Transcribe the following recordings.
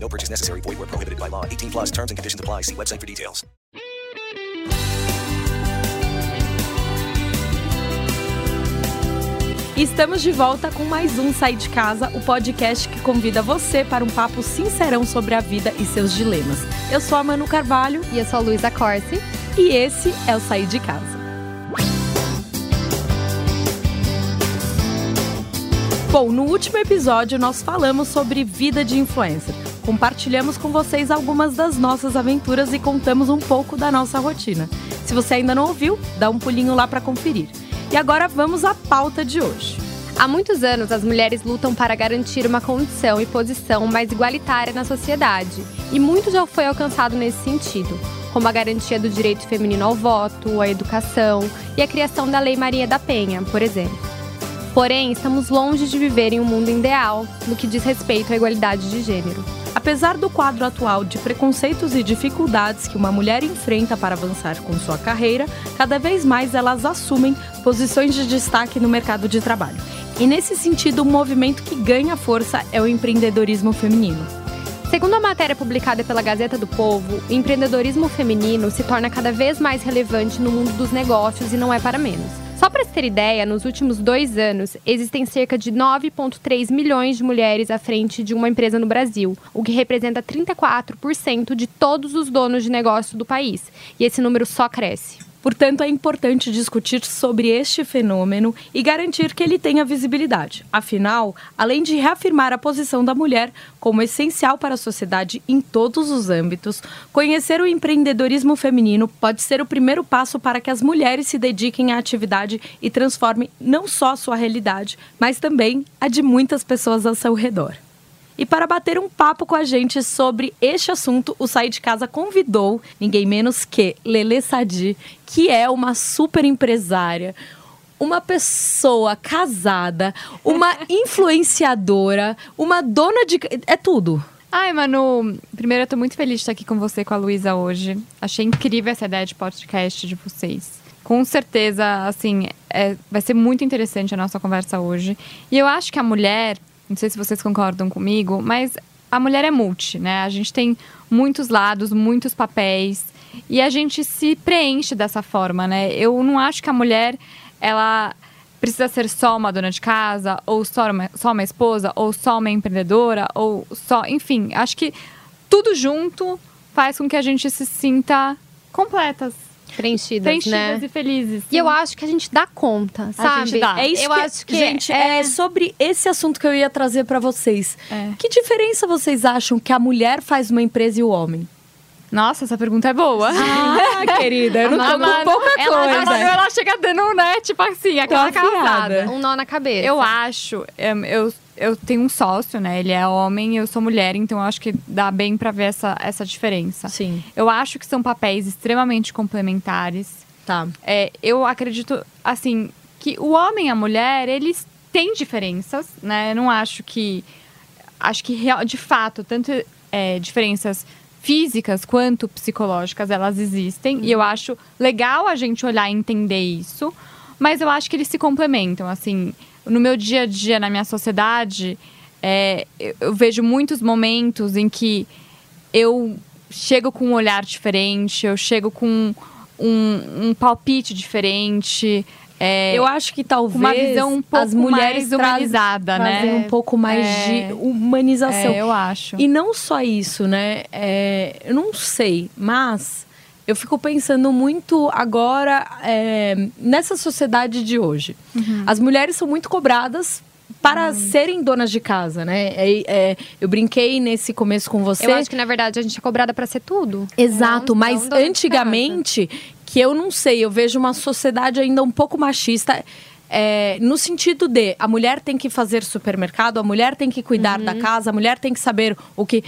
No purchase necessary. Void where prohibited by law. 18 plus terms and conditions apply. See website for details. Estamos de volta com mais um Sair de Casa, o podcast que convida você para um papo sincerão sobre a vida e seus dilemas. Eu sou a Manu Carvalho E eu sou a Luísa Corsi. e esse é o Sair de Casa. Bom, no último episódio nós falamos sobre vida de influencer. Compartilhamos com vocês algumas das nossas aventuras e contamos um pouco da nossa rotina. Se você ainda não ouviu, dá um pulinho lá para conferir. E agora vamos à pauta de hoje. Há muitos anos, as mulheres lutam para garantir uma condição e posição mais igualitária na sociedade, e muito já foi alcançado nesse sentido, como a garantia do direito feminino ao voto, à educação e a criação da Lei Maria da Penha, por exemplo. Porém, estamos longe de viver em um mundo ideal no que diz respeito à igualdade de gênero. Apesar do quadro atual de preconceitos e dificuldades que uma mulher enfrenta para avançar com sua carreira, cada vez mais elas assumem posições de destaque no mercado de trabalho. E nesse sentido, um movimento que ganha força é o empreendedorismo feminino. Segundo a matéria publicada pela Gazeta do Povo, o empreendedorismo feminino se torna cada vez mais relevante no mundo dos negócios e não é para menos. Ter ideia, nos últimos dois anos, existem cerca de 9,3 milhões de mulheres à frente de uma empresa no Brasil, o que representa 34% de todos os donos de negócio do país. E esse número só cresce. Portanto, é importante discutir sobre este fenômeno e garantir que ele tenha visibilidade. Afinal, além de reafirmar a posição da mulher como essencial para a sociedade em todos os âmbitos, conhecer o empreendedorismo feminino pode ser o primeiro passo para que as mulheres se dediquem à atividade e transformem não só sua realidade, mas também a de muitas pessoas ao seu redor. E para bater um papo com a gente sobre este assunto, o Sair de Casa convidou ninguém menos que Lele Sadi, que é uma super empresária, uma pessoa casada, uma influenciadora, uma dona de. É tudo. Ai, Manu, primeiro eu tô muito feliz de estar aqui com você com a Luísa hoje. Achei incrível essa ideia de podcast de vocês. Com certeza, assim, é- vai ser muito interessante a nossa conversa hoje. E eu acho que a mulher, não sei se vocês concordam comigo, mas a mulher é multi, né? A gente tem muitos lados, muitos papéis. E a gente se preenche dessa forma, né? Eu não acho que a mulher, ela precisa ser só uma dona de casa, ou só uma, só uma esposa, ou só uma empreendedora, ou só. Enfim, acho que tudo junto faz com que a gente se sinta completas, Preenchidas, preenchidas né? e felizes. E eu acho que a gente dá conta, sabe? gente dá. É isso eu que, acho que gente, é... sobre esse assunto que eu ia trazer para vocês. É. Que diferença vocês acham que a mulher faz uma empresa e o homem? Nossa, essa pergunta é boa. Ah, querida, eu não tô A com pouca ela- A coisa. Manu, ela chega dando, né? Tipo assim, aquela casada. Um nó na cabeça. Eu acho, em, eu, eu tenho um sócio, né? Ele é homem e eu sou mulher, então eu acho que dá bem pra ver essa, essa diferença. Sim, Eu acho que são papéis extremamente complementares. tá. É, eu acredito, assim, que o homem e a mulher, eles têm diferenças, né? Eu não acho que. Acho que, real- de fato, tanto é, diferenças físicas quanto psicológicas, elas existem. E eu acho legal a gente olhar e entender isso. Mas eu acho que eles se complementam, assim. No meu dia a dia, na minha sociedade, é, eu, vejo muitos momentos em que eu chego com um olhar diferente, eu chego com um, um palpite diferente. é, Eu acho que talvez uma visão um pouco as mulheres mais humanizada, né? um pouco mais É. de humanização. É, eu acho. E não só isso, né? É, eu não sei, mas eu fico pensando muito agora é, nessa sociedade de hoje. Uhum. As mulheres são muito cobradas para serem donas de casa, né? É- é, eu brinquei nesse começo com você. Eu acho que, na verdade, a gente é cobrada pra ser tudo. Exato, Não- mas não antigamente, que eu não sei, eu vejo uma sociedade ainda um pouco machista. é, no sentido de a mulher tem que fazer supermercado, a mulher tem que cuidar Uhum. da casa, a mulher tem que saber o que.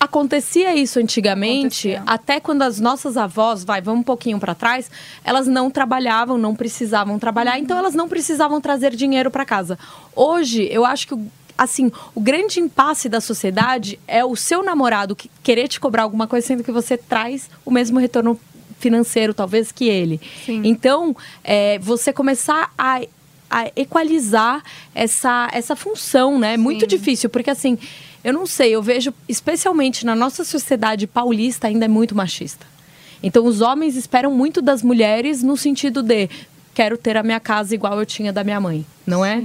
Acontecia isso antigamente, Acontecia. até quando as nossas avós, vai, vamos um pouquinho para trás, elas não trabalhavam, não precisavam trabalhar, então elas não precisavam trazer dinheiro para casa. Hoje, eu acho que o- assim, o grande impasse da sociedade é o seu namorado que- querer te cobrar alguma coisa sendo que você traz o mesmo retorno financeiro, talvez, que ele. Sim. Então, é, você começar a, a equalizar essa, essa função, né? É muito difícil, porque assim, eu não sei, eu vejo, especialmente na nossa sociedade paulista, ainda é muito machista. Então, os homens esperam muito das mulheres no sentido de quero ter a minha casa igual eu tinha da minha mãe, não é?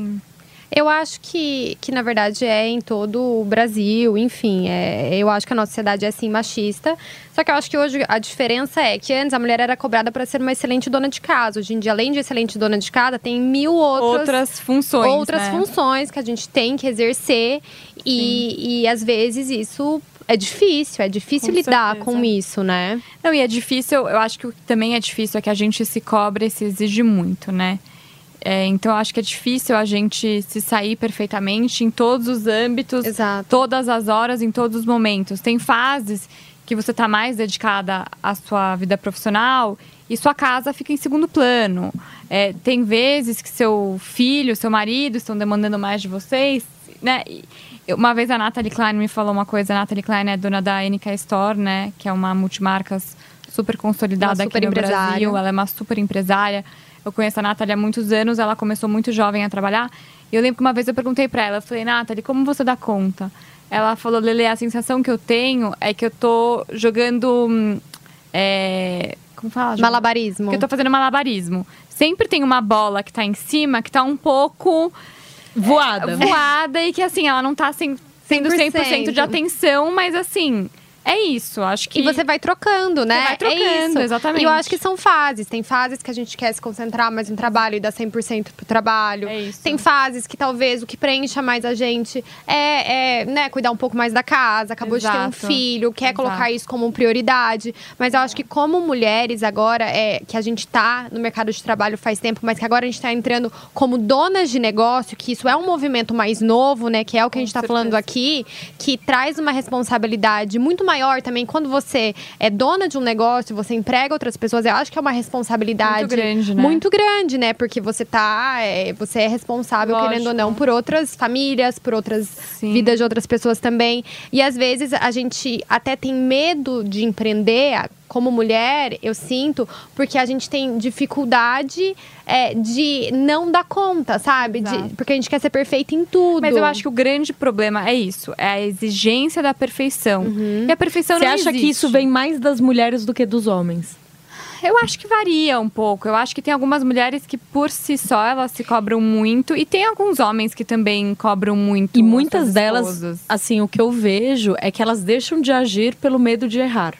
Eu acho que, que, na verdade, é em todo o Brasil, enfim. É, eu acho que a nossa sociedade é, sim, machista. Só que eu acho que hoje a diferença é que antes a mulher era cobrada para ser uma excelente dona de casa. Hoje em dia, além de excelente dona de casa, tem mil outras, Outras funções. outras né? funções que a gente tem que exercer. E, e, às vezes, isso é difícil. É difícil Com lidar certeza. com isso, né? Não, e é difícil, eu acho que o que também é difícil é que a gente se cobra e se exige muito, né? É, então, eu acho que é difícil a gente se sair perfeitamente em todos os âmbitos, Exato. todas as horas, em todos os momentos. Tem fases que você está mais dedicada à sua vida profissional e sua casa fica em segundo plano. É, tem vezes que seu filho, seu marido estão demandando mais de vocês, né? E uma vez a Natalie Klein me falou uma coisa. A Natalie Klein é dona da NK Store, né? Que é uma multimarcas super consolidada super aqui no empresária. Brasil. Ela é uma super empresária. Eu conheço a Nathalie há muitos anos, ela começou muito jovem a trabalhar. E eu lembro que uma vez eu perguntei pra ela, eu falei, Nathalie, como você dá conta? Ela falou, Lele, a sensação que eu tenho é que eu tô jogando. hum, é, como fala? Malabarismo. Que eu tô fazendo malabarismo. Sempre tem uma bola que tá em cima que tá um pouco Voada. voada e que assim, ela não tá sem, sendo 100% de 100%. atenção, mas assim, é isso. Acho que. E você vai trocando, né? vai trocando, é isso. exatamente. E eu acho que são fases. Tem fases que a gente quer se concentrar mais no trabalho e dar 100% pro trabalho. É isso. Tem fases que talvez o que preencha mais a gente é, é, né, cuidar um pouco mais da casa. Acabou de ter um Exato. filho, quer Exato. colocar isso como prioridade. Mas eu acho que como mulheres agora, é, que a gente tá no mercado de trabalho faz tempo, mas que agora a gente tá entrando como donas de negócio, que isso é um movimento mais novo, né? Que é o que a Com gente tá certeza. falando aqui, que traz uma responsabilidade muito maior também quando você é dona de um negócio, você emprega outras pessoas. Eu acho que é uma responsabilidade Muito grande, né? muito grande, né? Porque você tá, é, você é responsável Lógico. querendo ou não por outras famílias, por outras Sim. vidas de outras pessoas também. E às vezes a gente até tem medo de empreender. Como mulher, eu sinto, porque a gente tem dificuldade é, de não dar conta, sabe? De- porque a gente quer ser perfeita em tudo. Mas eu acho que o grande problema é isso, é a exigência da perfeição. E a perfeição Você não acha que isso vem mais das mulheres do que dos homens? Eu acho que varia um pouco. Eu acho que tem algumas mulheres que por si só elas se cobram muito e tem alguns homens que também cobram muito. E as muitas delas, esposas. assim, o que eu vejo é que elas deixam de agir pelo medo de errar.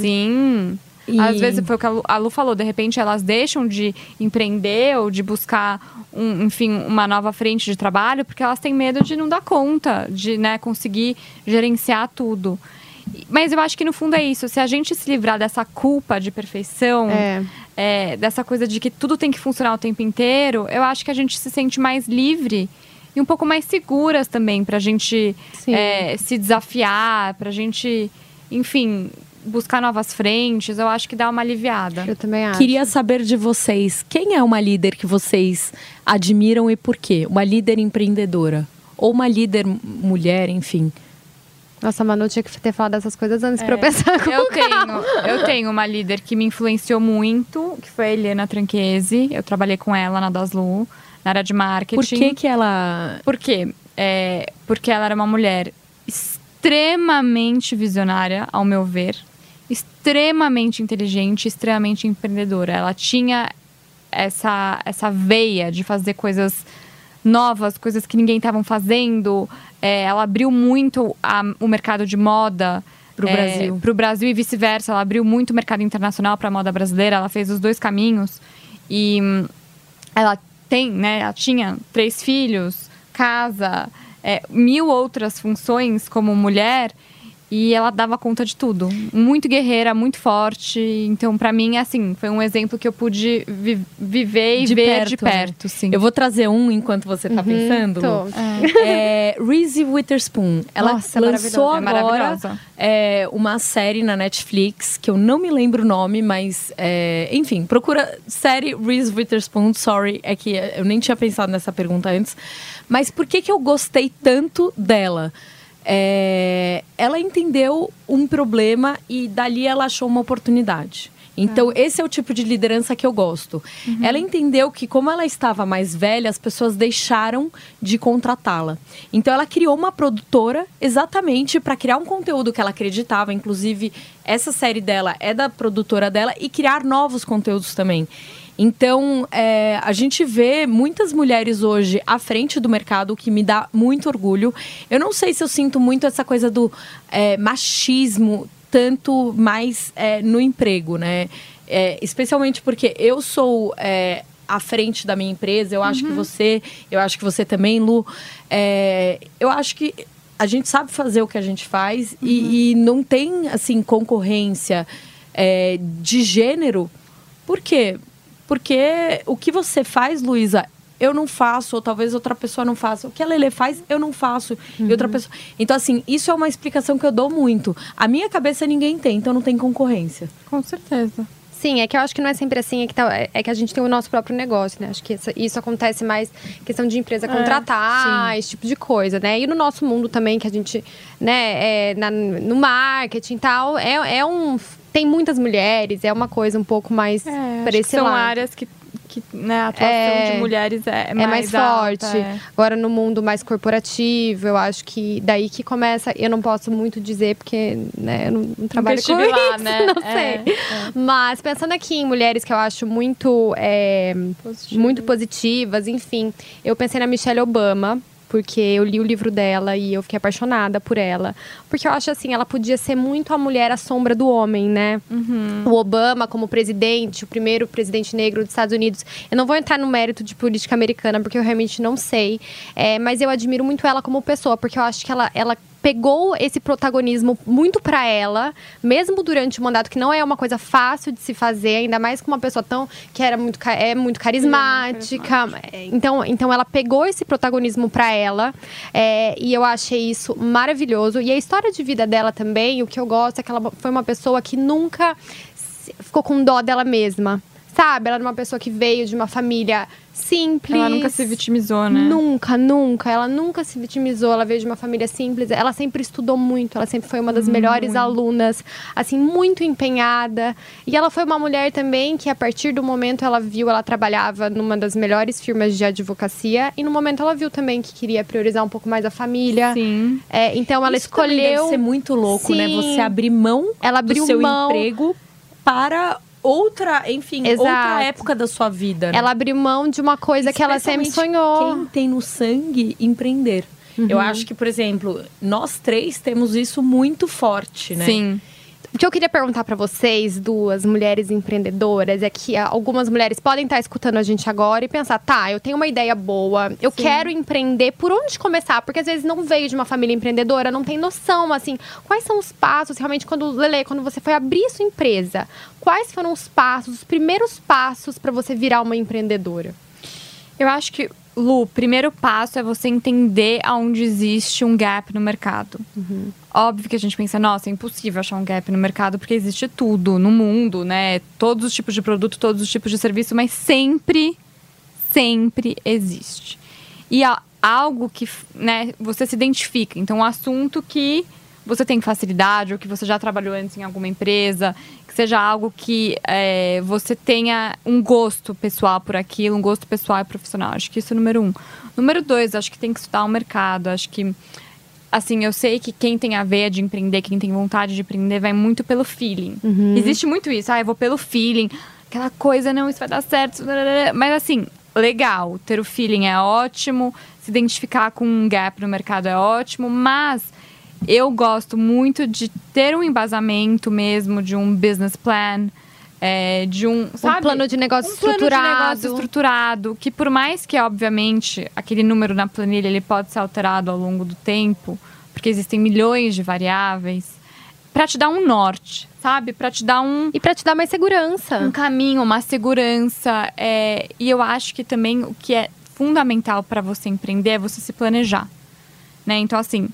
Sim. E- Às vezes foi o que a Lu, a Lu falou, de repente elas deixam de empreender ou de buscar, um, enfim, uma nova frente de trabalho, porque elas têm medo de não dar conta, de né, conseguir gerenciar tudo. Mas eu acho que no fundo é isso. Se a gente se livrar dessa culpa de perfeição, É. é, dessa coisa de que tudo tem que funcionar o tempo inteiro, eu acho que a gente se sente mais livre e um pouco mais seguras também pra gente Sim. é, se desafiar, pra gente, enfim, buscar novas frentes. Eu acho que dá uma aliviada. Eu também acho. Queria saber de vocês, quem é uma líder que vocês admiram e por quê? Uma líder empreendedora? Ou uma líder mulher, enfim. Nossa, a Manu tinha que ter falado dessas coisas antes pra eu pensar com Eu tenho, eu tenho uma líder que me influenciou muito, que foi a Eliana Tranquese. Eu trabalhei com ela na Daslu, na área de marketing. Por que que ela... Por quê? É, porque ela era uma mulher extremamente visionária, ao meu ver, extremamente inteligente, extremamente empreendedora. Ela tinha essa, essa veia de fazer coisas novas, coisas que ninguém estava fazendo. É, ela abriu muito a- o mercado de moda Pro é, Brasil. Pro Brasil e vice-versa. Ela abriu muito o mercado internacional para a moda brasileira. Ela fez os dois caminhos. E hum, ela tem, né? Ela tinha três filhos, casa, é, mil outras funções como mulher. E ela dava conta de tudo. Muito guerreira, muito forte. Então, para mim, assim, foi um exemplo que eu pude vi viver e De ver perto, de né? perto, sim. Eu vou trazer um enquanto você tá pensando. tô. É, Reese Witherspoon. Ela Nossa, lançou É agora maravilhosa. é, uma série na Netflix, que eu não me lembro o nome, mas é, enfim, procura série Reese Witherspoon. Sorry, é que eu nem tinha pensado nessa pergunta antes. Mas por que, que eu gostei tanto dela? É, ela entendeu um problema e dali ela achou uma oportunidade. Então, esse é o tipo de liderança que eu gosto. Ela entendeu que, como ela estava mais velha, as pessoas deixaram de contratá-la. Então, ela criou uma produtora exatamente para criar um conteúdo que ela acreditava. Inclusive, essa série dela é da produtora dela e criar novos conteúdos também. Então, é, a gente vê muitas mulheres hoje à frente do mercado, o que me dá muito orgulho. Eu não sei se eu sinto muito essa coisa do é, machismo tanto mais é, no emprego, né? É, especialmente porque eu sou é, à frente da minha empresa, eu acho que você, eu acho que você também, Lu. é, eu acho que a gente sabe fazer o que a gente faz e, e não tem assim concorrência é, de gênero. Por quê? Porque o que você faz, Luísa, eu não faço, ou talvez outra pessoa não faça. O que a Lele faz, eu não faço. E outra pessoa. Então, assim, isso é uma explicação que eu dou muito. A minha cabeça ninguém tem, então não tem concorrência. Com certeza. Sim, é que eu acho que não é sempre assim, é que, tá- é que a gente tem o nosso próprio negócio, né? Acho que isso, isso acontece mais questão de empresa contratar, esse tipo de coisa, né? E no nosso mundo também, que a gente, né, é, na- no marketing e tal, é, é um. Tem muitas mulheres, é uma coisa um pouco mais É, para esse são lado. áreas que, que né, a atuação É, de mulheres é, é mais, alta, forte. é. Agora, no mundo mais corporativo, eu acho que daí que começa. Eu não posso muito dizer, porque né, eu não, não trabalho com lá, isso, né? não É, sei. Mas pensando aqui em mulheres que eu acho muito, é, muito positivas, enfim, eu pensei na Michelle Obama. Porque eu li o livro dela e eu fiquei apaixonada por ela. Porque eu acho assim, ela podia ser muito a mulher à sombra do homem, né? O Obama como presidente, o primeiro presidente negro dos Estados Unidos. Eu não vou entrar no mérito de política americana, porque eu realmente não sei. É, mas eu admiro muito ela como pessoa, porque eu acho que ela, ela pegou esse protagonismo muito pra ela, mesmo durante o mandato, que não é uma coisa fácil de se fazer, ainda mais com uma pessoa tão que era muito, é muito carismática. É, Então, então ela pegou esse protagonismo pra ela é, e eu achei isso maravilhoso. E a história de vida dela também, o que eu gosto é que ela foi uma pessoa que nunca ficou com dó dela mesma. Sabe? Ela era uma pessoa que veio de uma família simples. Ela nunca se vitimizou, né? Nunca, nunca. Ela nunca se vitimizou. Ela veio de uma família simples. Ela sempre estudou muito. Ela sempre foi uma das melhores alunas. Assim, muito empenhada. E ela foi uma mulher também que, a partir do momento, ela viu, ela trabalhava numa das melhores firmas de advocacia. E no momento, ela viu também que queria priorizar um pouco mais a família. Sim. É, então, ela Isso escolheu. deve ser muito louco, né? Sim. Você abrir mão Ela abriu do seu mão. emprego para outra, enfim, Exato. outra época da sua vida. né? Ela abriu mão de uma coisa que ela sempre sonhou. Quem tem no sangue empreender. Eu acho que, por exemplo, nós três temos isso muito forte, né? Sim. O que eu queria perguntar pra vocês, duas mulheres empreendedoras, é que ah, algumas mulheres podem estar escutando a gente agora e pensar, tá, eu tenho uma ideia boa, eu quero empreender, por onde começar? Porque às vezes não veio de uma família empreendedora, não tem noção, assim, quais são os passos realmente quando, Lele, quando você foi abrir sua empresa, quais foram os passos, os primeiros passos pra você virar uma empreendedora? Eu acho que, Lu, o primeiro passo é você entender aonde existe um gap no mercado. Óbvio que a gente pensa, nossa, é impossível achar um gap no mercado, porque existe tudo no mundo, né? Todos os tipos de produto, todos os tipos de serviço, mas sempre, sempre existe. E há algo que né, você se identifica. Então, um assunto que você tem facilidade, ou que você já trabalhou antes em alguma empresa, que seja algo que é, você tenha um gosto pessoal por aquilo, um gosto pessoal e profissional. Acho que isso é número um. Número dois, acho que tem que estudar o mercado. Acho que, assim, eu sei que quem tem a veia de empreender, quem tem vontade de empreender, vai muito pelo feeling. Existe muito isso. Ah, eu vou pelo feeling. Aquela coisa, não, isso vai dar certo. Mas, assim, legal. Ter o feeling é ótimo. Se identificar com um gap no mercado é ótimo. Mas eu gosto muito de ter um embasamento mesmo, de um business plan, é, de um, sabe? um plano de negócio um plano de estruturado. negócio estruturado, que por mais que, obviamente, aquele número na planilha ele pode ser alterado ao longo do tempo, porque existem milhões de variáveis, para te dar um norte, sabe? Para te dar um E para te dar mais segurança. um caminho, uma segurança. É, e eu acho que também o que é fundamental para você empreender é você se planejar. Né? Então, assim,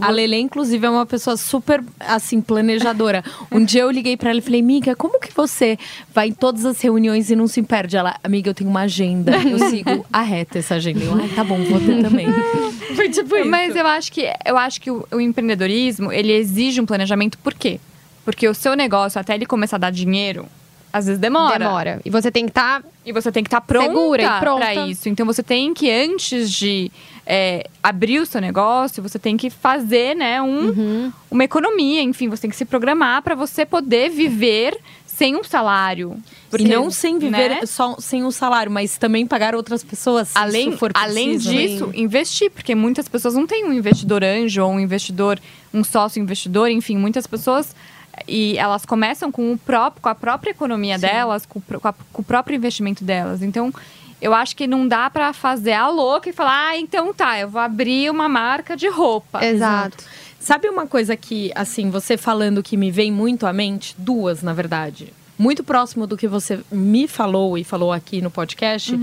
A Lele, inclusive, é uma pessoa super, assim, planejadora. Um dia eu liguei pra ela e falei, amiga, como que você vai em todas as reuniões e não se perde? Ela, amiga, eu tenho uma agenda. Eu sigo a reta essa agenda. Eu, ai, tá bom, vou ter também. Foi tipo isso. Mas eu acho que eu acho que o, o empreendedorismo ele exige um planejamento. Por quê? Porque o seu negócio, até ele começar a dar dinheiro, às vezes demora. Demora. E você tem que tá estar. E você tem que estar pronta Segura e pronta. para isso. Então você tem que, antes de é, abrir o seu negócio, você tem que fazer né, um, Uhum. uma economia. Enfim, você tem que se programar para você poder viver sem um salário. e não sem viver né? só sem um salário, mas também pagar outras pessoas. além, além disso, investir, porque muitas pessoas não têm um investidor anjo ou um investidor, um sócio investidor, enfim, muitas pessoas e elas começam com o próprio, com a própria economia delas, com, com a- com o próprio investimento delas. Então, eu acho que não dá pra fazer a louca e falar, ah, então tá, eu vou abrir uma marca de roupa. Exato. Sabe uma coisa que, assim, você falando que me vem muito à mente? Duas, na verdade. Muito próximo do que você me falou e falou aqui no podcast.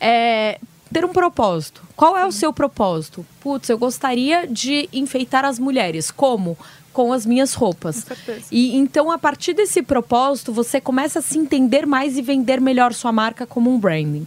É ter um propósito. Qual é o seu propósito? Putz, eu gostaria de enfeitar as mulheres. Como? Com as minhas roupas. Com certeza. E então, a partir desse propósito, você começa a se entender mais e vender melhor sua marca como um branding.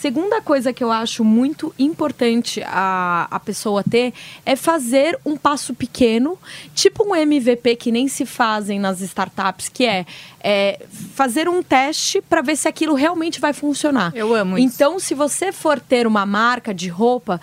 Segunda coisa que eu acho muito importante a, a pessoa ter é fazer um passo pequeno, tipo um MVP que nem se fazem nas startups, que é, é fazer um teste para ver se aquilo realmente vai funcionar. Eu amo isso. Então, se você for ter uma marca de roupa,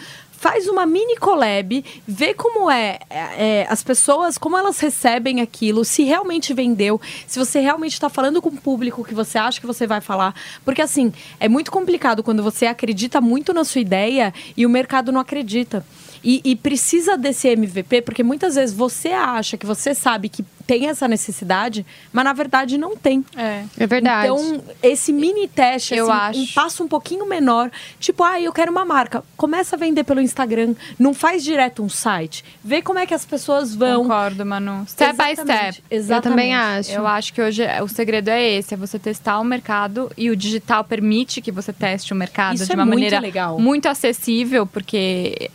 faz uma mini collab, vê como é, é, é, as pessoas, como elas recebem aquilo, se realmente vendeu, se você realmente está falando com o público que você acha que você vai falar. Porque assim, é muito complicado quando você acredita muito na sua ideia e o mercado não acredita. E, e precisa desse MVP, porque muitas vezes você acha que você sabe que tem essa necessidade, mas na verdade não tem. É. É verdade. Então, esse mini teste, Eu assim, um acho. passo um pouquinho menor, tipo, ah, eu quero uma marca. Começa a vender pelo Instagram, não faz direto um site. Vê como é que as pessoas vão. Concordo, Manu. Step by Exatamente, step. Exatamente. Eu também acho. Eu acho que hoje é- o segredo é esse, é você testar o mercado e o digital permite que você teste o mercado Isso de é uma muito maneira legal. muito acessível, porque,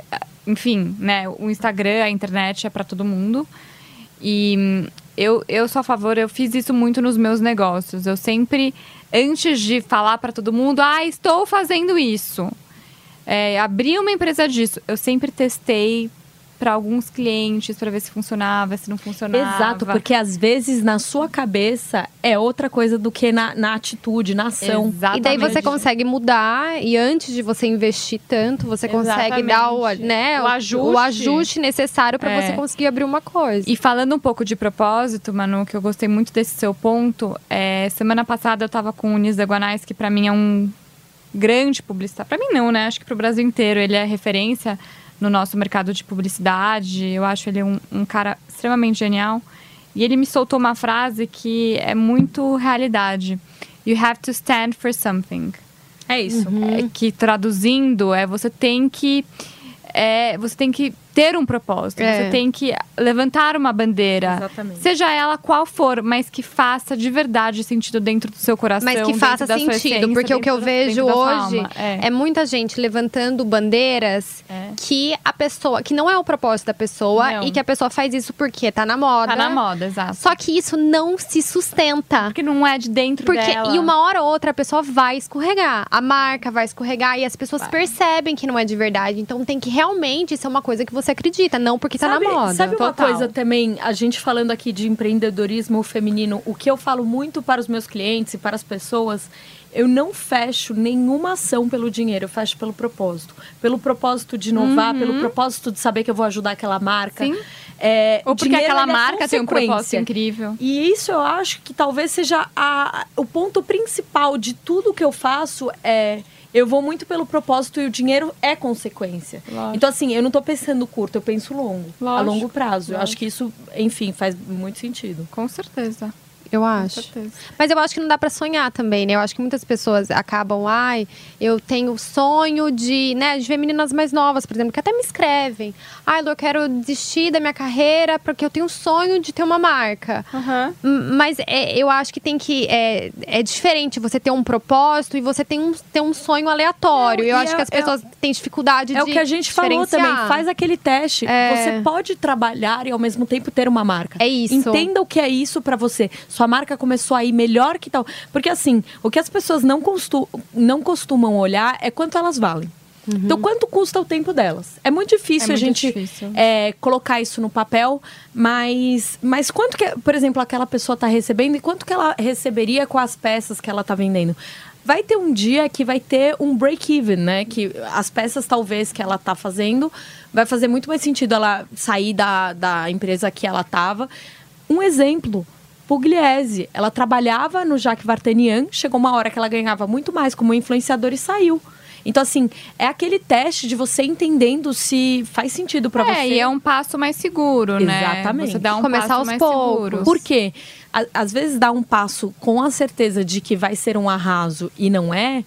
enfim, né, o Instagram, a internet é para todo mundo. E hum, eu, eu sou a favor, eu fiz isso muito nos meus negócios. Eu sempre, antes de falar para todo mundo, ah, estou fazendo isso, é, abri uma empresa disso, eu sempre testei para alguns clientes para ver se funcionava, se não funcionava. Exato, porque às vezes na sua cabeça é outra coisa do que na, na atitude, na ação. Exatamente. E daí você consegue mudar e antes de você investir tanto, você consegue dar o, Exatamente. né, O ajuste. o ajuste necessário para É. você conseguir abrir uma coisa. E falando um pouco de propósito, Manu, que eu gostei muito desse seu ponto, é, semana passada eu tava com o Nisa Guanais, que pra mim é um grande publicitário. Pra mim não, né? Acho que pro Brasil inteiro ele é referência no nosso mercado de publicidade. Eu acho ele um, um cara extremamente genial. E ele me soltou uma frase que é muito realidade. You have to stand for something. É isso. É, que traduzindo é você tem que é, você tem que ter um propósito, É. você tem que levantar uma bandeira, Exatamente. seja ela qual for, mas que faça de verdade sentido dentro do seu coração, Mas que faça sentido, essência, porque o que eu da- vejo hoje alma. é. muita gente levantando bandeiras É. que a pessoa, que não é o propósito da pessoa Não. e que a pessoa faz isso porque tá na moda. tá na moda, exato. Só que isso não se sustenta. porque não é de dentro Porque, dela. e uma hora ou outra a pessoa vai escorregar. A marca vai escorregar e as pessoas percebem que não é de verdade. Então tem que realmente ser uma coisa que você acredita, não porque tá sabe, na moda. Sabe uma Total. coisa também, a gente falando aqui de empreendedorismo feminino, o que eu falo muito para os meus clientes e para as pessoas, eu não fecho nenhuma ação pelo dinheiro, eu fecho pelo propósito. Pelo propósito de inovar, pelo propósito de saber que eu vou ajudar aquela marca. Sim. É, Ou porque aquela é marca tem um propósito incrível. E isso eu acho que talvez seja a- o ponto principal de tudo que eu faço é eu vou muito pelo propósito e o dinheiro é consequência. Lógico. Então assim, eu não tô pensando curto, eu penso longo, a Lógico, longo prazo. Eu acho lógico. que isso, enfim, faz muito sentido. Com certeza. Eu acho. Mas eu acho que não dá para sonhar também, né? Eu acho que muitas pessoas acabam, ai, eu tenho sonho de, né, de ver meninas mais novas, por exemplo, que até me escrevem. Ai, Lu, eu quero desistir da minha carreira porque eu tenho um sonho de ter uma marca. Uhum. Mas é, eu acho que tem que. É, é diferente você ter um propósito e você tem um, ter um sonho aleatório. Não, eu acho é- que as pessoas têm dificuldade É de. o que a gente falou também. Faz aquele teste. É. Você pode trabalhar e ao mesmo tempo ter uma marca. É isso. Entenda o que é isso pra você. Sua marca começou a ir melhor que tal. Porque assim, o que as pessoas não, costu não costumam olhar é quanto elas valem. Então, quanto custa o tempo delas? É muito difícil É a muito gente difícil. é, colocar isso no papel, mas, mas quanto que, por exemplo, aquela pessoa está recebendo e quanto que ela receberia com as peças que ela está vendendo? Vai ter um dia que vai ter um break-even, né? Que as peças, talvez, que ela tá fazendo, vai fazer muito mais sentido ela sair da, da empresa que ela tava. Um exemplo, Pugliese. Ela trabalhava no Jacques Vartanian, chegou uma hora que ela ganhava muito mais como influenciadora e saiu. Então, assim, é aquele teste de você entendendo se faz sentido pra É, você. e é um passo mais seguro, né? Exatamente. Você dá um Começar passo aos mais poucos. seguro. Por quê? À- Às vezes dar um passo com a certeza de que vai ser um arraso e não é,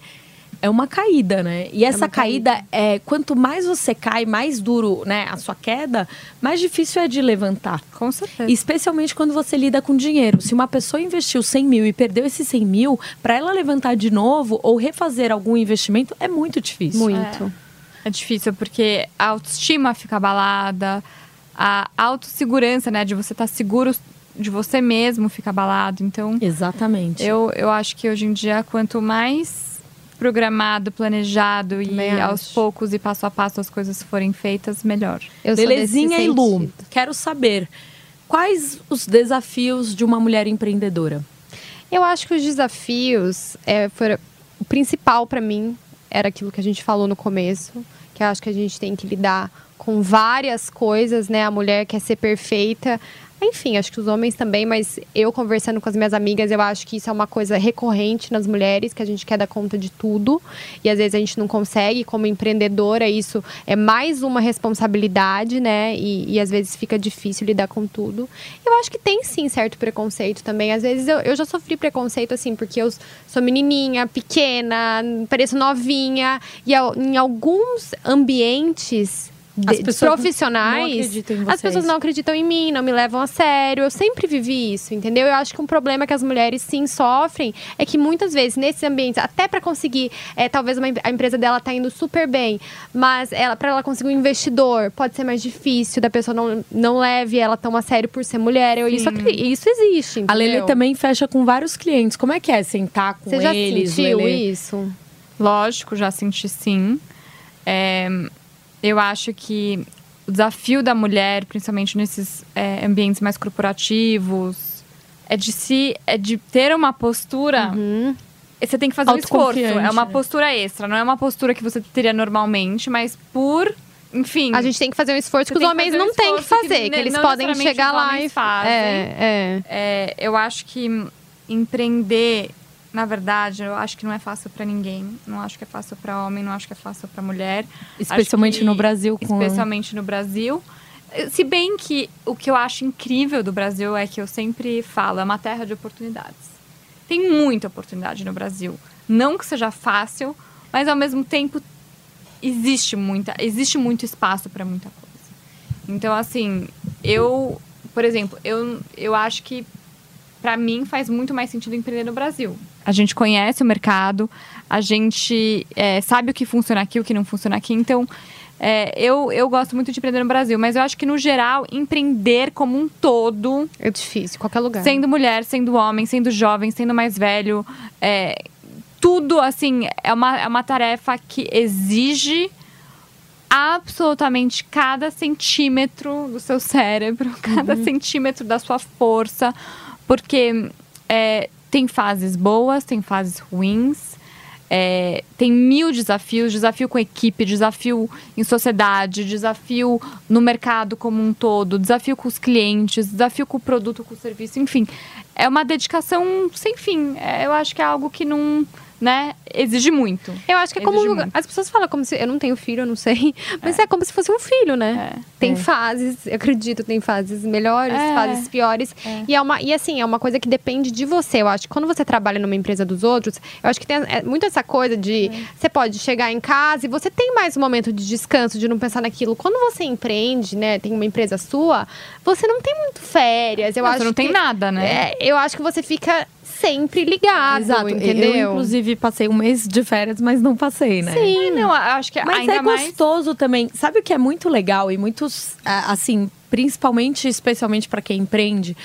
é uma caída, né? E essa uma caída, é quanto mais você cai, mais duro, né, a sua queda, mais difícil é de levantar. Com certeza. Especialmente quando você lida com dinheiro. Se uma pessoa investiu 100 mil e perdeu esses 100 mil, para ela levantar de novo ou refazer algum investimento é muito difícil. Muito. É difícil porque a autoestima fica abalada, a autossegurança, né, de você estar seguro de você mesmo fica abalado. Então, Exatamente. eu, eu acho que hoje em dia, quanto mais programado, planejado e aos acho. poucos e passo a passo as coisas forem feitas, melhor. Eu Belezinha e Lu, quero saber quais os desafios de uma mulher empreendedora? Eu acho que os desafios, é, foram- o principal para mim era aquilo que a gente falou no começo, que eu acho que a gente tem que lidar com várias coisas, né? A mulher quer ser perfeita. Enfim, acho que os homens também, mas eu conversando com as minhas amigas, eu acho que isso é uma coisa recorrente nas mulheres, que a gente quer dar conta de tudo e às vezes a gente não consegue. Como empreendedora, isso é mais uma responsabilidade, né? E, e às vezes fica difícil lidar com tudo. Eu acho que tem sim certo preconceito também. Às vezes eu, eu já sofri preconceito, assim, porque eu sou menininha, pequena, pareço novinha. E em alguns ambientes de- profissionais, as pessoas não acreditam em mim, não me levam a sério. Eu sempre vivi isso, entendeu? Eu acho que um problema que as mulheres sim sofrem é que muitas vezes nesses ambientes, até para conseguir, é, talvez uma a empresa dela tá indo super bem, mas ela para ela conseguir um investidor pode ser mais difícil, da pessoa não, não leve ela tão a sério por ser mulher. Eu, isso, isso existe, A Lele entendeu? também fecha com vários clientes. Como é que é sentar com Você já eles, sentiu Lelê? isso? Lógico, já senti sim. É, eu acho que o desafio da mulher, principalmente nesses é, ambientes mais corporativos, é de se, é de ter uma postura. Você tem que fazer um esforço. É uma né? postura extra. Não é uma postura que você teria normalmente, mas por. Enfim. A gente tem que fazer um esforço que os que homens fazer não têm que esforço que fazer, que, ne- eles podem chegar lá e fazem. É, é. É, eu acho que empreender, na verdade, eu acho que não é fácil pra ninguém. Não acho que é fácil pra homem, não acho que é fácil pra mulher. Especialmente que- no Brasil. Com... Especialmente no Brasil. Se bem que o que eu acho incrível do Brasil é que eu sempre falo, é uma terra de oportunidades. Tem muita oportunidade no Brasil. Não que seja fácil, mas ao mesmo tempo existe muita, existe muito espaço para muita coisa. Então, assim, eu, por exemplo, eu, eu acho que para mim faz muito mais sentido empreender no Brasil. A gente conhece o mercado, a gente é, sabe o que funciona aqui, o que não funciona aqui. Então, é, eu, eu gosto muito de empreender no Brasil, mas eu acho que no geral empreender como um todo, É difícil, qualquer lugar. sendo mulher, sendo homem, sendo jovem, sendo mais velho, é, tudo assim é uma, é uma tarefa que exige absolutamente cada centímetro do seu cérebro, cada centímetro da sua força, porque é, tem fases boas, tem fases ruins. é, tem mil desafios, desafio com equipe, desafio em sociedade, desafio no mercado como um todo, desafio com os clientes, desafio com o produto, com o serviço, enfim. É uma dedicação sem fim. É, eu acho que é algo que não, né, exige muito. Eu acho que é como. Muito. As pessoas falam como se. Eu não tenho filho, eu não sei. Mas é, como se fosse um filho, né? É. Tem É. fases, eu acredito, tem fases melhores, É. fases piores. E, é uma, e assim, é uma coisa que depende de você. Eu acho que quando você trabalha numa empresa dos outros, eu acho que tem é, muito essa coisa de você pode chegar em casa e você tem mais um momento de descanso, de não pensar naquilo. Quando você empreende, né, tem uma empresa sua, você não tem muito férias. Eu Não, acho você não tem que- nada, né? É, eu acho que você fica sempre ligado, Exato. entendeu? Eu, inclusive, passei um mês de férias, mas não passei, né? Sim, não, acho que Mas ainda é mais. gostoso também. Sabe o que é muito legal e muitos, ah, assim, principalmente, especialmente para quem empreende?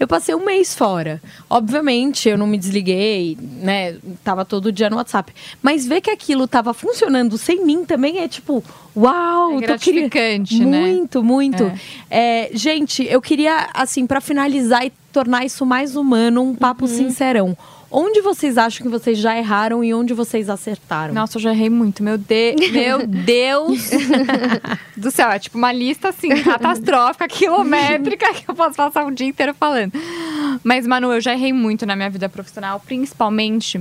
Eu passei um mês fora. Obviamente, eu não me desliguei, né? Tava todo dia no WhatsApp. Mas ver que aquilo tava funcionando sem mim também é tipo, uau, É tô gratificante, né? Muito, muito. É, gente, eu queria, assim, para finalizar e tornar isso mais humano, um papo Uhum. sincerão. Onde vocês acham que vocês já erraram e onde vocês acertaram? Nossa, eu já errei muito. Meu, de... Meu Deus do céu. É tipo uma lista, assim, catastrófica, quilométrica, que eu posso passar o dia inteiro falando. Mas, Manu, eu já errei muito na minha vida profissional, principalmente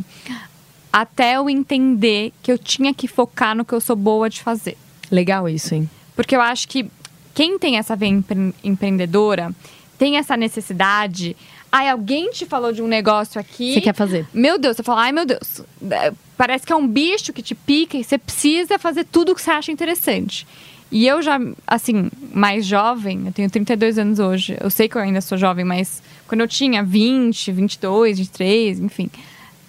até eu entender que eu tinha que focar no que eu sou boa de fazer. Legal isso, hein? Porque eu acho que quem tem essa veia empre- empreendedora tem essa necessidade. Ai, alguém te falou de um negócio aqui. Você quer fazer? Meu Deus, você fala, ai meu Deus, é, parece que é um bicho que te pica e você precisa fazer tudo o que você acha interessante. E eu já, assim, mais jovem, eu tenho 32 anos hoje, eu sei que eu ainda sou jovem, mas quando eu tinha 20, 22, 23, enfim,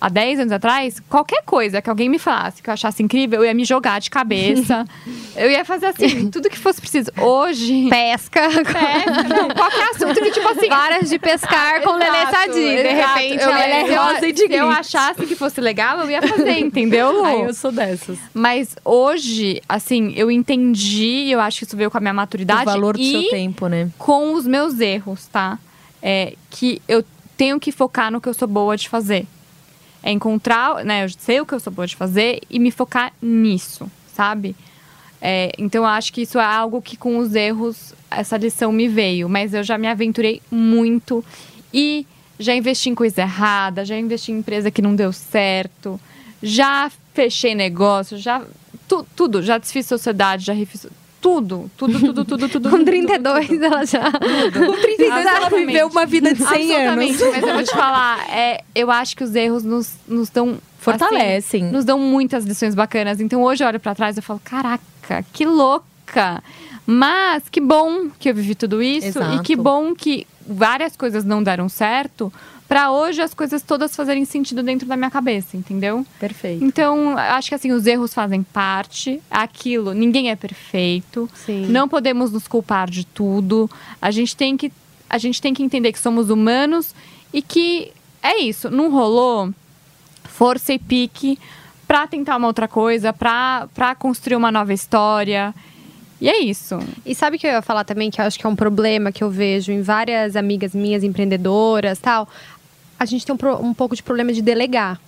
há 10 anos atrás, qualquer coisa que alguém me falasse que eu achasse incrível, eu ia me jogar de cabeça. eu ia fazer assim, tudo que fosse preciso. Hoje. Pesca. Pesca, não, qualquer assunto que, tipo assim. Varas de pescar com Lelê Sadi. De exato. repente, eu, ela é se eu- rosa e de Se eu achasse que fosse legal, eu ia fazer, entendeu, Lu? Ai, eu sou dessas. Mas hoje, assim, eu entendi, eu acho que isso veio com a minha maturidade o valor do e seu tempo, né? com os meus erros, tá? É que eu tenho que focar no que eu sou boa de fazer. É encontrar, né? Eu sei o que eu sou boa de fazer e me focar nisso, sabe? É, então eu acho que isso é algo que com os erros essa lição me veio, mas eu já me aventurei muito e já investi em coisa errada, já investi em empresa que não deu certo, já fechei negócio, já tu- tudo, já desfiz sociedade, já refiz tudo, tudo, tudo, tudo, tudo. Com tudo, 32, tudo, tudo. ela já. Com 32 ela viveu uma vida de 100 anos. Absolutamente, mas eu vou te falar, é, eu acho que os erros nos, nos dão. Fortalecem. assim, nos dão muitas lições bacanas. Então hoje eu olho pra trás e falo, caraca, que louca! Mas que bom que eu vivi tudo isso Exato. e que bom que várias coisas não deram certo pra hoje as coisas todas fazerem sentido dentro da minha cabeça, entendeu? Perfeito. Então, acho que assim, os erros fazem parte. Aquilo, ninguém é perfeito. Sim. Não podemos nos culpar de tudo. A gente tem que, a gente tem que entender que somos humanos e que é isso. Não rolou, força e pique pra tentar uma outra coisa, pra, pra construir uma nova história. E é isso. E sabe o que eu ia falar também, que eu acho que é um problema que eu vejo em várias amigas minhas empreendedoras tal? A gente tem um, um pouco de problema de delegar.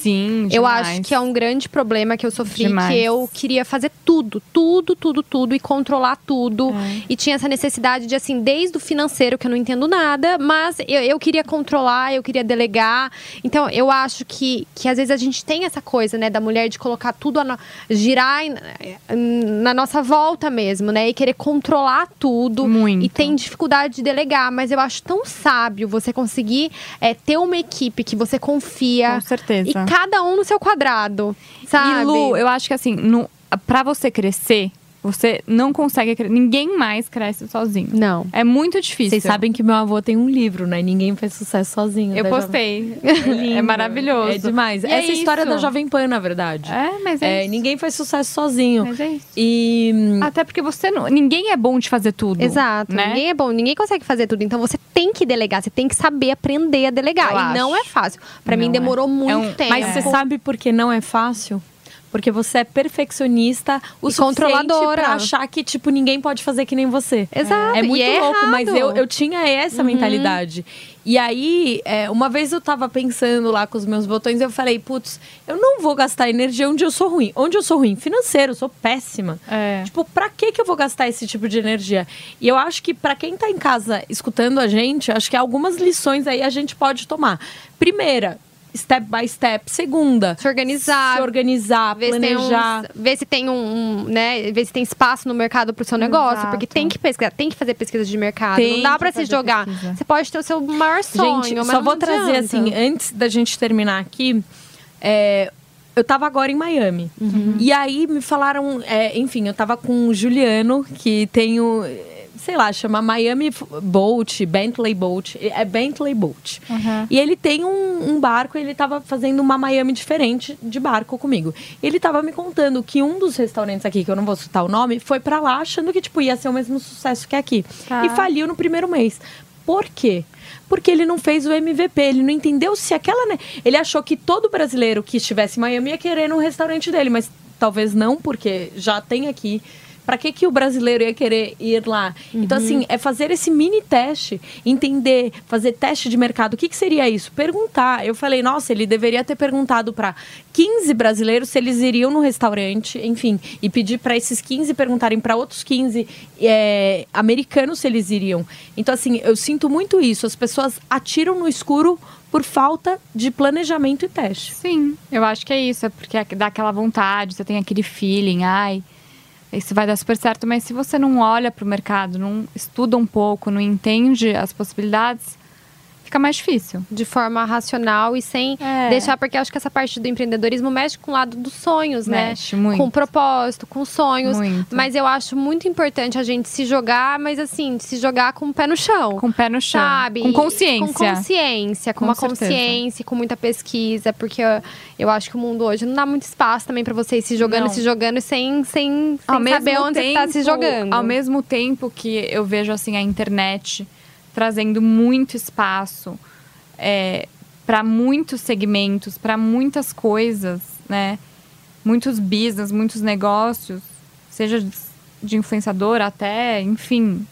Sim, Eu demais. acho que é um grande problema que eu sofri, Demais. que eu queria fazer tudo, tudo, tudo, tudo e controlar tudo. É. E tinha essa necessidade de, assim, desde o financeiro, que eu não entendo nada, mas eu, eu queria controlar, eu queria delegar. Então, eu acho que, que às vezes a gente tem essa coisa, né, da mulher de colocar tudo, a no- girar na nossa volta mesmo, né? E querer controlar tudo. Muito. E tem dificuldade de delegar, mas eu acho tão sábio você conseguir é, ter uma equipe que você confia. Com certeza. Cada um no seu quadrado, sabe? E Lu, eu acho que assim, no, pra você crescer, você não consegue. Ninguém mais cresce sozinho. Não. É muito difícil. Vocês sabem que meu avô tem um livro, né? Ninguém faz sucesso sozinho. Eu da Jovem- postei. É, lindo. É maravilhoso. É demais. E Essa é história isso. da Jovem Pan, na verdade. É, mas é, É, ninguém faz sucesso sozinho. Mas é isso. E Até porque você não. Ninguém é bom de fazer tudo. Exato. Né? Ninguém é bom, ninguém consegue fazer tudo. Então você tem que delegar, você tem que saber aprender a delegar. Eu e não acho. é fácil. Pra mim Não demorou é. muito É um- tempo. Mas você sabe por que não é fácil? Porque você é perfeccionista o E controladora. pra achar que, tipo, ninguém pode fazer que nem você. Exato. É e muito louco, errado. mas eu, eu tinha essa mentalidade. E aí, é, uma vez eu tava pensando lá com os meus botões, eu falei, putz, eu não vou gastar energia onde eu sou ruim. Onde eu sou ruim? Financeiro, eu sou péssima. É. Tipo, pra que que eu vou gastar esse tipo de energia? E eu acho que pra quem tá em casa escutando a gente, acho que algumas lições aí a gente pode tomar. Primeira, step by step. Segunda, Se organizar. se organizar, Ver se, planejar. uns- ver se tem um, um, né, ver se tem espaço no mercado pro seu negócio, Exato. porque tem que pesquisar, tem que fazer pesquisa de mercado, Tem não dá pra se jogar. pesquisa. Você pode ter o seu maior sonho, Gente, só vou trazer assim, antes da gente terminar aqui, é, eu tava agora em Miami. Uhum. E aí me falaram, é, enfim, eu tava com o Juliano, que tem o, sei lá, chama Miami Boat, Bentley Boat. É Bentley Boat. Uhum. E ele tem um, um barco, ele tava fazendo uma Miami diferente de barco comigo. Ele tava me contando que um dos restaurantes aqui, que eu não vou citar o nome, foi pra lá achando que, tipo, ia ser o mesmo sucesso que aqui. Tá. E faliu no primeiro mês. Por quê? Porque ele não fez o MVP, ele não entendeu se aquela. né, Ele achou que todo brasileiro que estivesse em Miami ia querer no restaurante dele, mas talvez não, porque já tem aqui. Pra que, que o brasileiro ia querer ir lá? Então, assim, é fazer esse mini teste, entender, fazer teste de mercado. O que, que seria isso? Perguntar. Eu falei, nossa, ele deveria ter perguntado para 15 brasileiros se eles iriam no restaurante, enfim, e pedir para esses 15 perguntarem para outros 15 é, americanos se eles iriam. Então, assim, eu sinto muito isso. As pessoas atiram no escuro por falta de planejamento e teste. Sim, eu acho que é isso. É porque dá aquela vontade, você tem aquele feeling, ai, isso vai dar super certo. Mas se você não olha para o mercado, não estuda um pouco, não entende as possibilidades, fica mais difícil. de forma racional e sem É. deixar, porque eu acho que essa parte do empreendedorismo mexe com o lado dos sonhos, Mexe né? muito. Com propósito, com sonhos. Muito. Mas eu acho muito importante a gente se jogar, mas assim, se jogar com o pé no chão. Com o pé no chão. Sabe? Com consciência. Com consciência, com, Com uma certeza. consciência, com muita pesquisa, porque eu, eu acho que o mundo hoje não dá muito espaço também pra você ir se jogando, Não. se jogando sem, sem, sem saber onde você tá se tempo- jogando. Ao mesmo tempo que eu vejo assim a internet trazendo muito espaço para muitos segmentos, para muitas coisas, né? Muitos business, muitos negócios, seja de- influenciador até, enfim,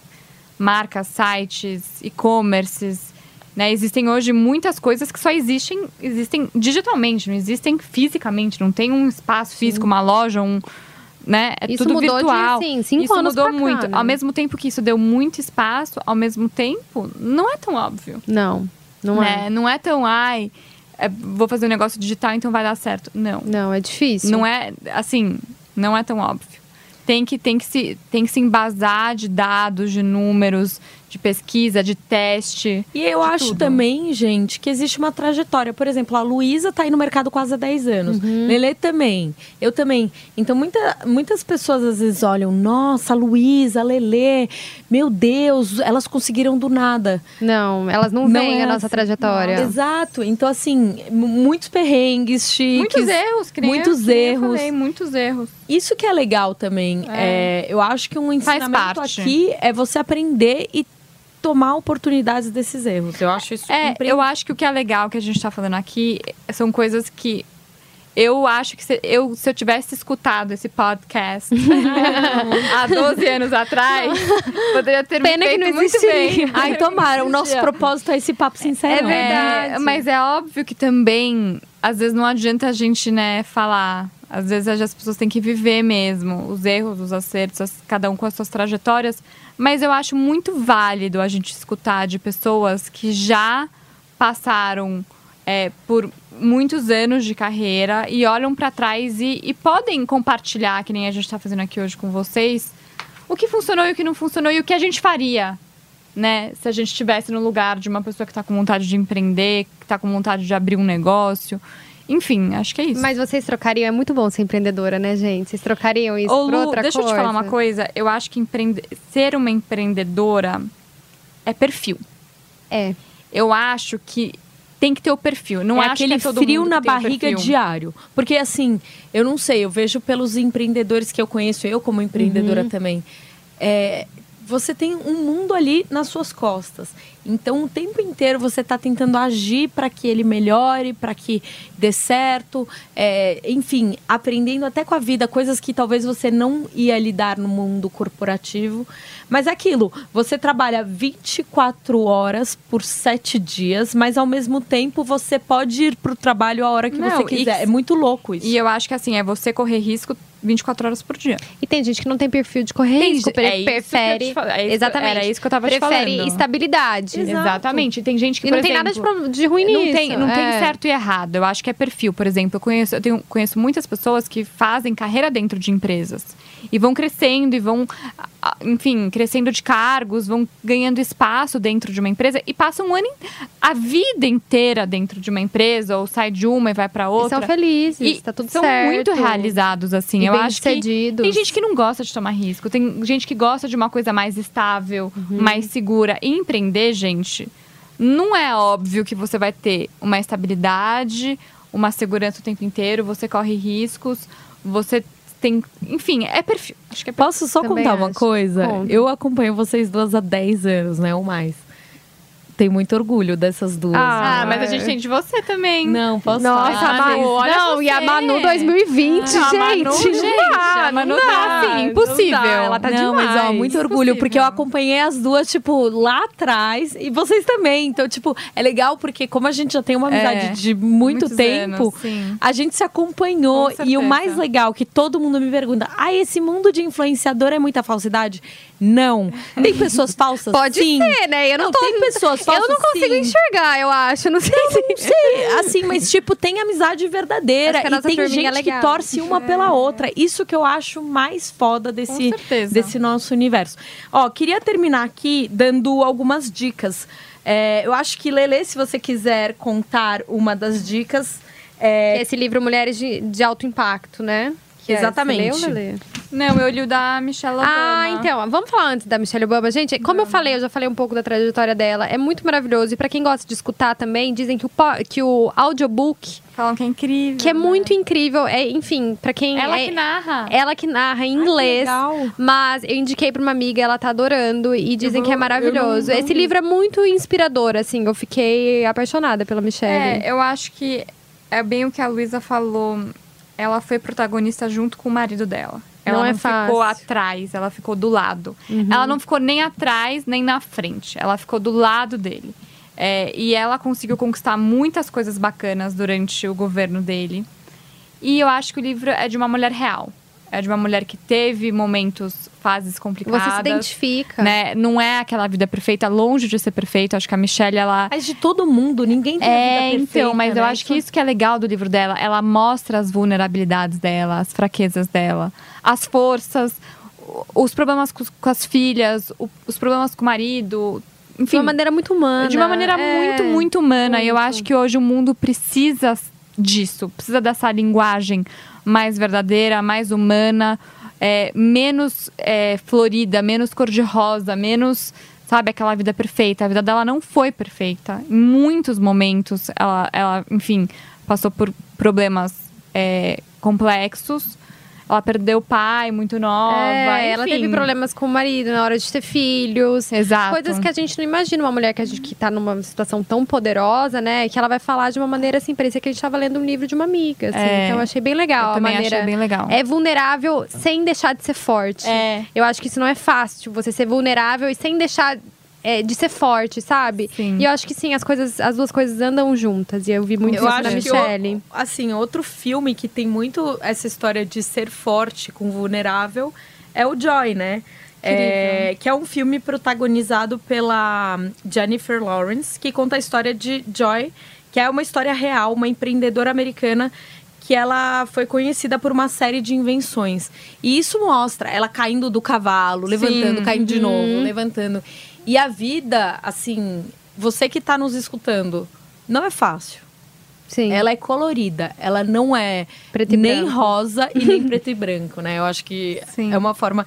marcas, sites, e-commerces. Né? Existem hoje muitas coisas que só existem, existem digitalmente, não existem fisicamente, não tem um espaço físico, uma loja, um. Né? É Isso tudo mudou de, virtual. assim, cinco isso anos mudou pra cá, muito. né? Ao mesmo tempo que isso deu muito espaço, ao mesmo tempo, não é tão óbvio. Não, não é. né? Não é tão, ai, é, vou fazer um negócio digital, então vai dar certo. Não. Não, é difícil. Não é, assim, não é tão óbvio. Tem que, tem, que se, tem que se embasar de dados, de números, de pesquisa, de teste. E eu acho tudo. também, gente, que existe uma trajetória. Por exemplo, a Luísa tá aí no mercado quase há 10 anos. Lelê também. Eu também. Então, muita, muitas pessoas às vezes olham, nossa, Luísa, a Lelê, meu Deus, elas conseguiram do nada. Não, elas não, Não veem é a nossa assim. trajetória. Exato. Então, assim, muitos perrengues, chiques. Muitos erros, nem muitos nem eu erros. falei, muitos erros. Isso que é legal também. É, eu acho que um ensinamento aqui é você aprender e tomar oportunidades desses erros. Eu acho isso É, eu acho que o que é legal que a gente tá falando aqui são coisas que eu acho que se eu, se eu tivesse escutado esse podcast há 12 anos atrás, poderia ter Pena me que feito não muito existiria. bem. Ai, tomara. O nosso propósito é esse papo sincero. É verdade. É, mas é óbvio que também, às vezes não adianta a gente, né, falar. Às vezes as pessoas têm que viver mesmo os erros, os acertos, as- cada um com as suas trajetórias. Mas eu acho muito válido a gente escutar de pessoas que já passaram é, por muitos anos de carreira e olham para trás e, e podem compartilhar, que nem a gente está fazendo aqui hoje com vocês, o que funcionou e o que não funcionou e o que a gente faria né? Se a gente estivesse no lugar de uma pessoa que está com vontade de empreender, que está com vontade de abrir um negócio. Enfim, acho que é isso. Mas vocês trocariam, é muito bom ser empreendedora, né, gente? Vocês trocariam isso Ô, por Lu, outra deixa coisa? eu te falar uma coisa. Eu acho que empreende... ser uma empreendedora é perfil. É. Eu acho que tem que ter o perfil. Não é acho aquele que é todo frio mundo na barriga diário. Porque assim, eu não sei, eu vejo pelos empreendedores que eu conheço, eu como empreendedora Uhum. também. é, você tem um mundo ali nas suas costas. Então, o tempo inteiro você está tentando agir para que ele melhore, para que dê certo. é, enfim, aprendendo até com a vida coisas que talvez você não ia lidar no mundo corporativo. Mas é aquilo, você trabalha 24 horas por 7 dias, mas ao mesmo tempo você pode ir para o trabalho a hora que Não, você quiser. que- É muito louco isso. E eu acho que assim, é você correr risco 24 horas por dia. E tem gente que não tem perfil de correr Tem risco, é pre- isso que eu prefere. te fal- é isso que- exatamente. era isso que eu tava te prefere falando. estabilidade. Verdade. Exato. Exatamente. Tem gente que, E por não tem nada de, exemplo, pro- de ruim nisso. não tem, não tem é. certo e errado. Eu acho que é perfil. Por exemplo, eu conheço, eu tenho- conheço muitas pessoas que fazem carreira dentro de empresas. E vão crescendo e vão, enfim, crescendo de cargos, vão ganhando espaço dentro de uma empresa e passam um ano, a vida inteira dentro de uma empresa, ou sai de uma e vai para E outra. são felizes, E tá tudo são certo. muito realizados, assim. E eu acho que bem-sucedidos. tem gente que não gosta de tomar risco, tem gente que gosta de uma coisa mais estável, Uhum. mais segura. E empreender, gente, não é óbvio que você vai ter uma estabilidade, uma segurança o tempo inteiro, você corre riscos, você tem. Enfim, é perfil. Acho que é perfil. Posso só Também contar uma acho. coisa? Conta. Eu acompanho vocês duas há 10 anos, né? Ou mais. Tenho muito orgulho dessas duas. Ah, né? mas a gente tem de você também. Não, posso Nossa, falar? a Manu, Manu. olha Não, e a você. Manu 2020, Não, a gente. Manu, não gente, dá, a Manu não tá dá, assim, não impossível. dá, Ela tá não, mas ó, demais. muito orgulho, porque eu acompanhei as duas, tipo, lá atrás, e vocês também. Então, tipo, é legal porque, como a gente já tem uma amizade É, de muito tempo, anos, a gente se acompanhou. Com E o mais legal, que todo mundo me pergunta: ah, esse mundo de influenciador é muita falsidade? Não. Tem pessoas falsas? Pode sim. ser, né? Eu não, Não, tô... tem pessoas Eu não consigo sim. enxergar, eu acho. Não sei se... Não sei, assim, mas tipo, tem amizade verdadeira que e tem é gente que legal. torce uma pela outra. Isso que eu acho mais foda desse, desse nosso universo. Ó, queria terminar aqui dando algumas dicas. É, eu acho que, Lele, se você quiser contar uma das dicas. é, Esse livro Mulheres de, de Alto Impacto, né? Que é- Exatamente. Leu, Lelê? Não, eu li o da Michelle Obama. Ah, então, vamos falar antes da Michelle Obama. Gente, como eu falei, eu já falei um pouco da trajetória dela. É muito maravilhoso. E pra quem gosta de escutar também, dizem que o, que o audiobook, Falam que é incrível. que é né? muito incrível, é, enfim, pra quem. Ela é, que narra. Ela que narra em inglês. legal. Mas eu indiquei pra uma amiga, ela tá adorando e dizem vou- que é maravilhoso. não- não Esse li. livro é muito inspirador, assim. Eu fiquei apaixonada pela Michelle. É, eu acho que é bem o que a Luísa falou. Ela foi protagonista junto com o marido dela. Ela Não não, é ficou fácil. Uhum. atrás, ela ficou do lado. Ela não ficou nem atrás, nem na frente. Ela ficou do lado dele. É, e ela conseguiu conquistar muitas coisas bacanas durante o governo dele. E eu acho que o livro é de uma mulher real. É de uma mulher que teve momentos, fases complicadas. Você se identifica. Né? Não é aquela vida perfeita, longe de ser perfeita. Acho que a Michelle, ela, Mas de todo mundo, ninguém tem a é, vida perfeita, então, mas eu né? acho que isso que é legal do livro dela. Ela mostra as vulnerabilidades dela, as fraquezas dela, as forças, os problemas com, com as filhas, os problemas com o marido. De Enfim, uma maneira muito humana. de uma maneira É. muito, muito humana. E eu acho que hoje o mundo precisa disso, precisa dessa linguagem mais verdadeira, mais humana, é, menos é, florida, menos cor-de-rosa, menos, sabe, aquela vida perfeita. A vida dela não foi perfeita. Em muitos momentos, ela, ela enfim, passou por problemas é, complexos. Ela perdeu o pai muito nova. É, ela teve problemas com o marido na hora de ter filhos. Exato. Coisas que a gente não imagina. Uma mulher que, a gente, que tá numa situação tão poderosa, né? Que ela vai falar de uma maneira assim, parecia que a gente tava lendo um livro de uma amiga. assim. É. Então eu achei bem legal. Eu a maneira achei bem legal. É vulnerável sem deixar de ser forte. É. Eu acho que isso não é fácil. tipo, Você ser vulnerável e sem deixar é, de ser forte, sabe? Sim. E eu acho que sim, as coisas, as duas coisas andam juntas. E eu vi muito Eu isso na Michelle. o- assim, outro filme que tem muito essa história de ser forte com vulnerável é o Joy, né? É, que é um filme protagonizado pela Jennifer Lawrence, que conta a história de Joy, que é uma história real, uma empreendedora americana que ela foi conhecida por uma série de invenções. E isso mostra ela caindo do cavalo, levantando, caindo de novo, levantando. E a vida, assim, você que está nos escutando, não é fácil. Sim. Ela é colorida, ela não é nem branco. rosa e nem preto e branco, né? Eu acho que Sim. é uma forma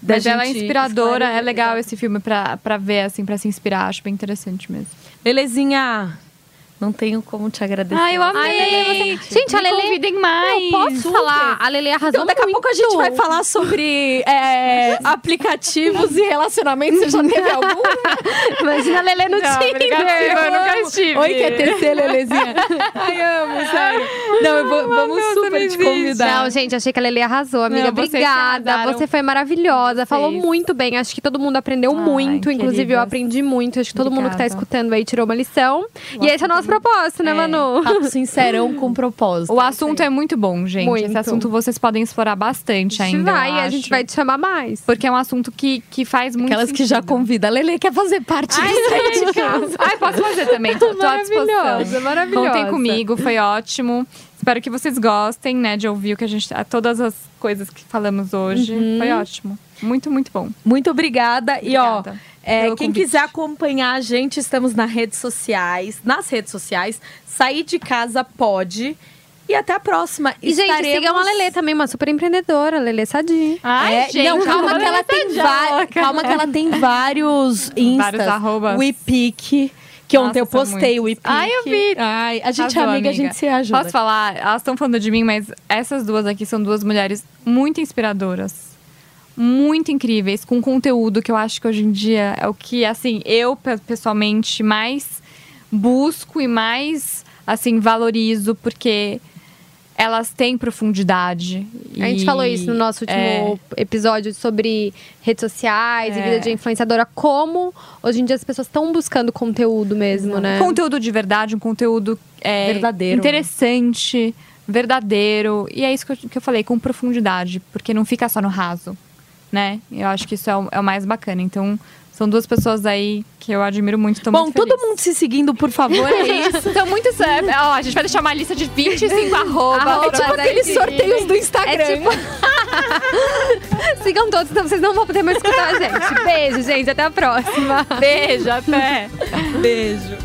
da Mas ela é inspiradora, é legal esse filme pra, pra ver, assim, pra se inspirar. Acho bem interessante mesmo. Lelezinha, não tenho como te agradecer. Ai, eu amei! Ai, Lelê, você- Gente, Me a Lelê- convidem mais! Eu posso super. falar? A Lele arrasou Então, daqui a muito. pouco a gente vai falar sobre é, aplicativos e relacionamentos. Você já teve algum? Imagina a Lele no Não, Tinder. eu nunca estive. Oi, quer tecer, Lelezinha? Ai, amo, sério. Não, eu vou- vamos Deus, super te convidar. Não, gente, achei que a Lele arrasou, amiga. Não, Obrigada. Você foi maravilhosa. Falou muito bem. Acho que todo mundo aprendeu Ai, muito. Inclusive, eu queridas. aprendi muito. Acho que todo mundo que tá Obrigada. escutando aí tirou uma lição. e esse é o nosso propósito, né, Manu? Papo sincerão com propósito. O assunto é muito bom, gente. Muito. Esse assunto vocês podem explorar bastante ainda. vai, a gente vai te chamar mais. Porque é um assunto que, que faz muito Aquelas que já sentido. convida. A Lele quer fazer parte Ai, disso de casa. Ai, posso fazer também. Tô, tô à disposição. Maravilhosa, maravilhosa. Contem comigo, foi ótimo. Espero que vocês gostem, né, de ouvir o que a gente. Todas as coisas que falamos hoje. Uhum. Foi ótimo. Muito, muito bom. Muito obrigada. E ó, Obrigada é, quem convite. quiser acompanhar a gente, estamos nas redes sociais. Nas redes sociais. Sair de casa pode. E até a próxima. E, gente, Estaremos- sigam a Lelê também, uma super empreendedora, Lelê Sadi. Ai, É, gente, não, calma que ela tem va- calma que ela tem vários instas. Vários arrobas. O Ipic, que Nossa, ontem eu postei o. Ipic. Ai, eu vi. Ai, a gente é Arrasou, amiga, a amiga. gente se ajuda. Posso falar? Elas estão falando de mim, mas essas duas aqui são duas mulheres muito inspiradoras. Muito incríveis, com conteúdo que eu acho que hoje em dia é o que, assim, eu pe- pessoalmente mais busco e mais, assim, valorizo, porque elas têm profundidade. A gente E- falou isso no nosso último é. episódio sobre redes sociais e É. vida de influenciadora. Como hoje em dia as pessoas estão buscando conteúdo mesmo, né? Conteúdo de verdade, um conteúdo é, Verdadeiro. interessante, verdadeiro. E é isso que eu, que eu falei, com profundidade, porque não fica só no raso, né? Eu acho que isso é o, é o mais bacana. Então, são duas pessoas aí que eu admiro muito. Tô Bom, muito todo mundo se seguindo, por favor, é isso. Então, muito sério. Ó, a gente vai deixar uma lista de 25 arrobas. Arroba É tipo aqueles sorteios do Instagram. É tipo- Sigam todos, senão vocês não vão poder mais escutar a gente. Beijo, gente. Até a próxima. Beijo, até. Beijo.